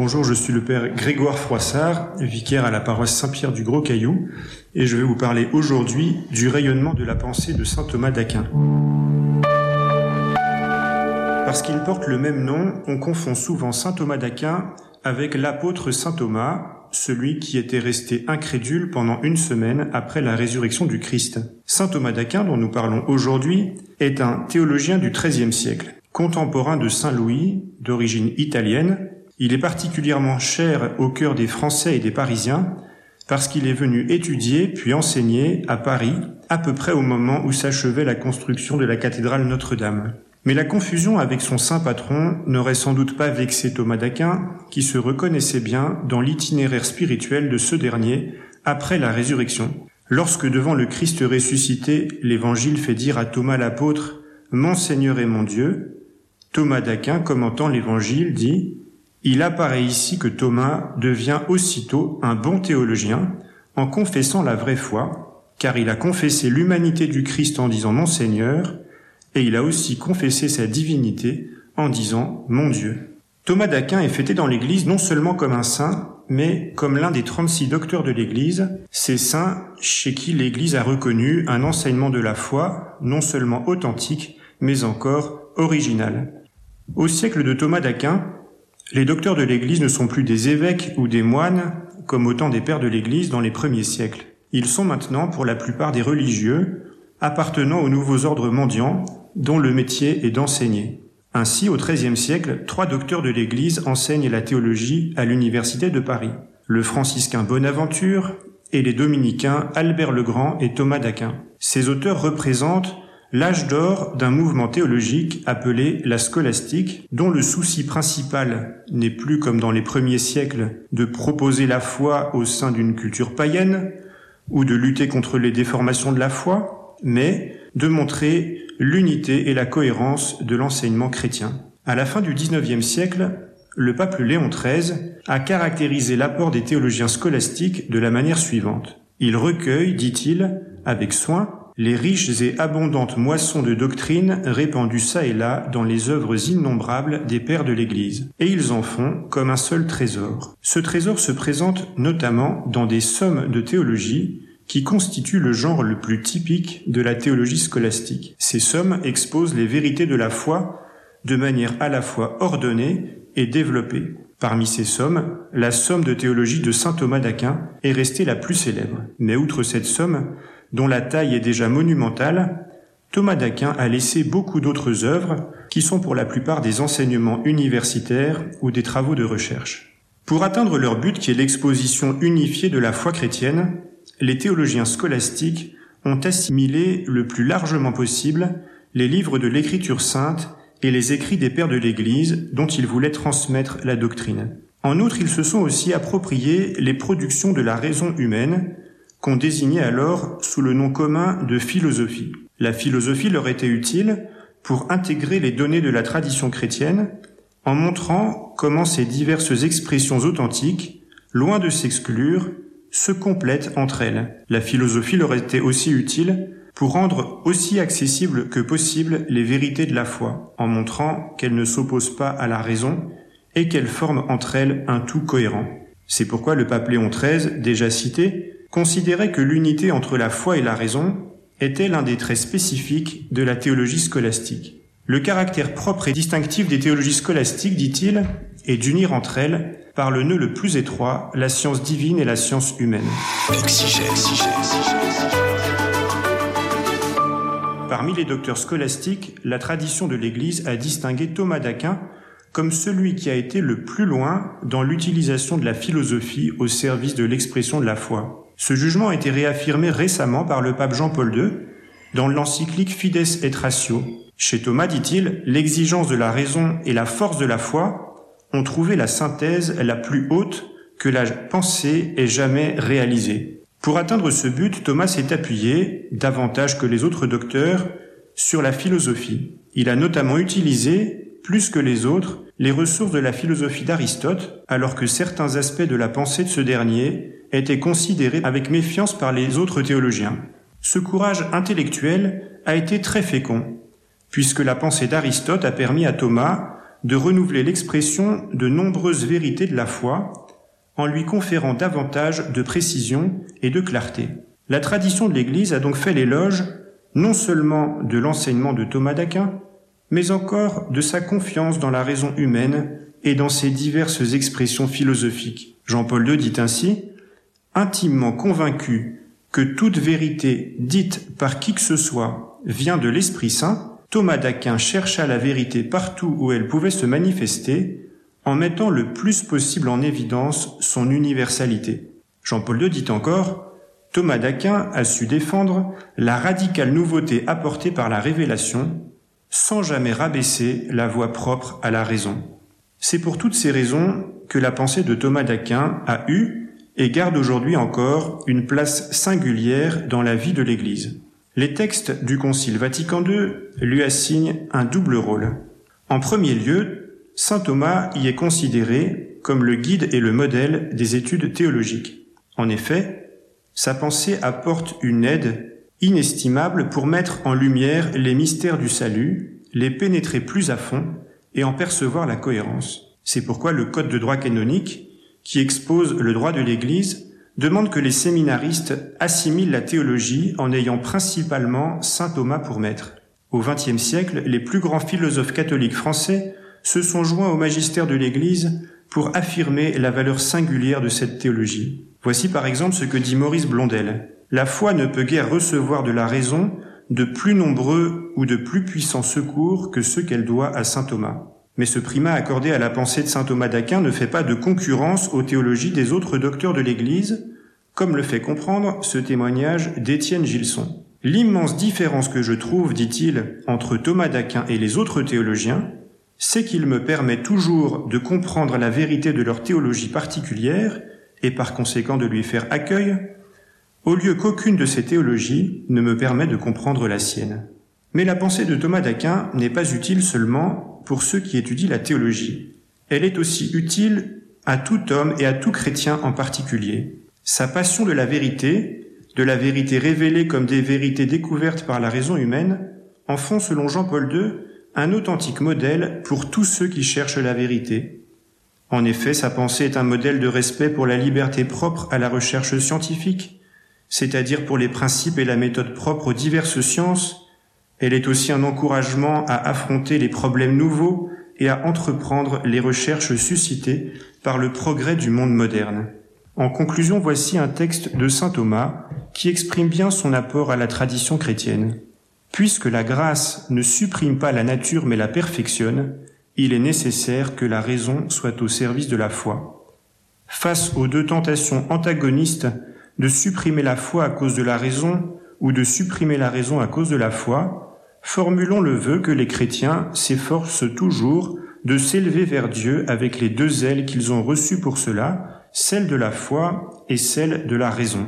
Bonjour, je suis le père Grégoire Froissart, vicaire à la paroisse Saint-Pierre du Gros Caillou, et je vais vous parler aujourd'hui du rayonnement de la pensée de saint Thomas d'Aquin. Parce qu'il porte le même nom, on confond souvent saint Thomas d'Aquin avec l'apôtre saint Thomas, celui qui était resté incrédule pendant une semaine après la résurrection du Christ. Saint Thomas d'Aquin, dont nous parlons aujourd'hui, est un théologien du XIIIe siècle. Contemporain de Saint Louis, d'origine italienne, il est particulièrement cher au cœur des Français et des Parisiens parce qu'il est venu étudier puis enseigner à Paris à peu près au moment où s'achevait la construction de la cathédrale Notre-Dame. Mais la confusion avec son saint patron n'aurait sans doute pas vexé Thomas d'Aquin, qui se reconnaissait bien dans l'itinéraire spirituel de ce dernier après la résurrection. Lorsque devant le Christ ressuscité, l'Évangile fait dire à Thomas l'apôtre, Mon Seigneur et mon Dieu, Thomas d'Aquin, commentant l'Évangile, dit, Il apparaît ici que Thomas devient aussitôt un bon théologien en confessant la vraie foi, car il a confessé l'humanité du Christ en disant Mon Seigneur, et il a aussi confessé sa divinité en disant Mon Dieu. Thomas d'Aquin est fêté dans l'Église non seulement comme un saint, mais comme l'un des 36 docteurs de l'Église, ces saints chez qui l'Église a reconnu un enseignement de la foi non seulement authentique, mais encore original. Au siècle de Thomas d'Aquin, les docteurs de l'Église ne sont plus des évêques ou des moines, comme autant des pères de l'Église dans les premiers siècles. Ils sont maintenant, pour la plupart des religieux, appartenant aux nouveaux ordres mendiants, dont le métier est d'enseigner. Ainsi, au XIIIe siècle, trois docteurs de l'Église enseignent la théologie à l'Université de Paris. Le franciscain Bonaventure et les dominicains Albert le Grand et Thomas d'Aquin. Ces auteurs représentent l'âge d'or d'un mouvement théologique appelé la scolastique, dont le souci principal n'est plus comme dans les premiers siècles de proposer la foi au sein d'une culture païenne ou de lutter contre les déformations de la foi, mais de montrer l'unité et la cohérence de l'enseignement chrétien. À la fin du XIXe siècle, le pape Léon XIII a caractérisé l'apport des théologiens scolastiques de la manière suivante. Il recueille, dit-il, avec soin, les riches et abondantes moissons de doctrine répandues çà et là dans les œuvres innombrables des pères de l'Église, et ils en font comme un seul trésor. Ce trésor se présente notamment dans des sommes de théologie qui constituent le genre le plus typique de la théologie scolastique. Ces sommes exposent les vérités de la foi de manière à la fois ordonnée et développée. Parmi ces sommes, la somme de théologie de saint Thomas d'Aquin est restée la plus célèbre. Mais outre cette somme, dont la taille est déjà monumentale, Thomas d'Aquin a laissé beaucoup d'autres œuvres qui sont pour la plupart des enseignements universitaires ou des travaux de recherche. Pour atteindre leur but qui est l'exposition unifiée de la foi chrétienne, les théologiens scolastiques ont assimilé le plus largement possible les livres de l'écriture sainte et les écrits des pères de l'Église dont ils voulaient transmettre la doctrine. En outre, ils se sont aussi appropriés les productions de la raison humaine, qu'on désignait alors sous le nom commun de philosophie. La philosophie leur était utile pour intégrer les données de la tradition chrétienne en montrant comment ces diverses expressions authentiques, loin de s'exclure, se complètent entre elles. La philosophie leur était aussi utile pour rendre aussi accessibles que possible les vérités de la foi, en montrant qu'elles ne s'opposent pas à la raison et qu'elles forment entre elles un tout cohérent. C'est pourquoi le pape Léon XIII, déjà cité, considérait que l'unité entre la foi et la raison était l'un des traits spécifiques de la théologie scolastique. Le caractère propre et distinctif des théologies scolastiques, dit-il, est d'unir entre elles par le nœud le plus étroit la science divine et la science humaine. Parmi les docteurs scolastiques, la tradition de l'Église a distingué Thomas d'Aquin comme celui qui a été le plus loin dans l'utilisation de la philosophie au service de l'expression de la foi. Ce jugement a été réaffirmé récemment par le pape Jean-Paul II dans l'encyclique Fides et Ratio. Chez Thomas, dit-il, l'exigence de la raison et la force de la foi ont trouvé la synthèse la plus haute que la pensée ait jamais réalisée. Pour atteindre ce but, Thomas s'est appuyé, davantage que les autres docteurs, sur la philosophie. Il a notamment utilisé, plus que les autres, les ressources de la philosophie d'Aristote, alors que certains aspects de la pensée de ce dernier étaient considérés avec méfiance par les autres théologiens. Ce courage intellectuel a été très fécond, puisque la pensée d'Aristote a permis à Thomas de renouveler l'expression de nombreuses vérités de la foi en lui conférant davantage de précision et de clarté. La tradition de l'Église a donc fait l'éloge non seulement de l'enseignement de Thomas d'Aquin, mais encore de sa confiance dans la raison humaine et dans ses diverses expressions philosophiques. Jean-Paul II dit ainsi, intimement convaincu que toute vérité dite par qui que ce soit vient de l'Esprit Saint, Thomas d'Aquin chercha la vérité partout où elle pouvait se manifester, en mettant le plus possible en évidence son universalité. Jean-Paul II dit encore, Thomas d'Aquin a su défendre la radicale nouveauté apportée par la révélation, sans jamais rabaisser la voix propre à la raison. C'est pour toutes ces raisons que la pensée de Thomas d'Aquin a eu et garde aujourd'hui encore une place singulière dans la vie de l'Église. Les textes du Concile Vatican II lui assignent un double rôle. En premier lieu, Saint Thomas y est considéré comme le guide et le modèle des études théologiques. En effet, sa pensée apporte une aide inestimable pour mettre en lumière les mystères du salut, les pénétrer plus à fond et en percevoir la cohérence. C'est pourquoi le Code de droit canonique, qui expose le droit de l'Église, demande que les séminaristes assimilent la théologie en ayant principalement saint Thomas pour maître. Au XXe siècle, les plus grands philosophes catholiques français se sont joints au magistère de l'Église pour affirmer la valeur singulière de cette théologie. Voici par exemple ce que dit Maurice Blondel. La foi ne peut guère recevoir de la raison de plus nombreux ou de plus puissants secours que ceux qu'elle doit à saint Thomas. Mais ce primat accordé à la pensée de saint Thomas d'Aquin ne fait pas de concurrence aux théologies des autres docteurs de l'Église, comme le fait comprendre ce témoignage d'Étienne Gilson. L'immense différence que je trouve, dit-il, entre Thomas d'Aquin et les autres théologiens, c'est qu'il me permet toujours de comprendre la vérité de leur théologie particulière et par conséquent de lui faire accueil, au lieu qu'aucune de ces théologies ne me permet de comprendre la sienne. Mais la pensée de Thomas d'Aquin n'est pas utile seulement pour ceux qui étudient la théologie. Elle est aussi utile à tout homme et à tout chrétien en particulier. Sa passion de la vérité, de la vérité révélée comme des vérités découvertes par la raison humaine, en font, selon Jean-Paul II, un authentique modèle pour tous ceux qui cherchent la vérité. En effet, sa pensée est un modèle de respect pour la liberté propre à la recherche scientifique, c'est-à-dire pour les principes et la méthode propre aux diverses sciences, elle est aussi un encouragement à affronter les problèmes nouveaux et à entreprendre les recherches suscitées par le progrès du monde moderne. En conclusion, voici un texte de Saint Thomas qui exprime bien son apport à la tradition chrétienne. Puisque la grâce ne supprime pas la nature mais la perfectionne, il est nécessaire que la raison soit au service de la foi. Face aux deux tentations antagonistes de supprimer la foi à cause de la raison ou de supprimer la raison à cause de la foi, formulons le vœu que les chrétiens s'efforcent toujours de s'élever vers Dieu avec les deux ailes qu'ils ont reçues pour cela, celle de la foi et celle de la raison.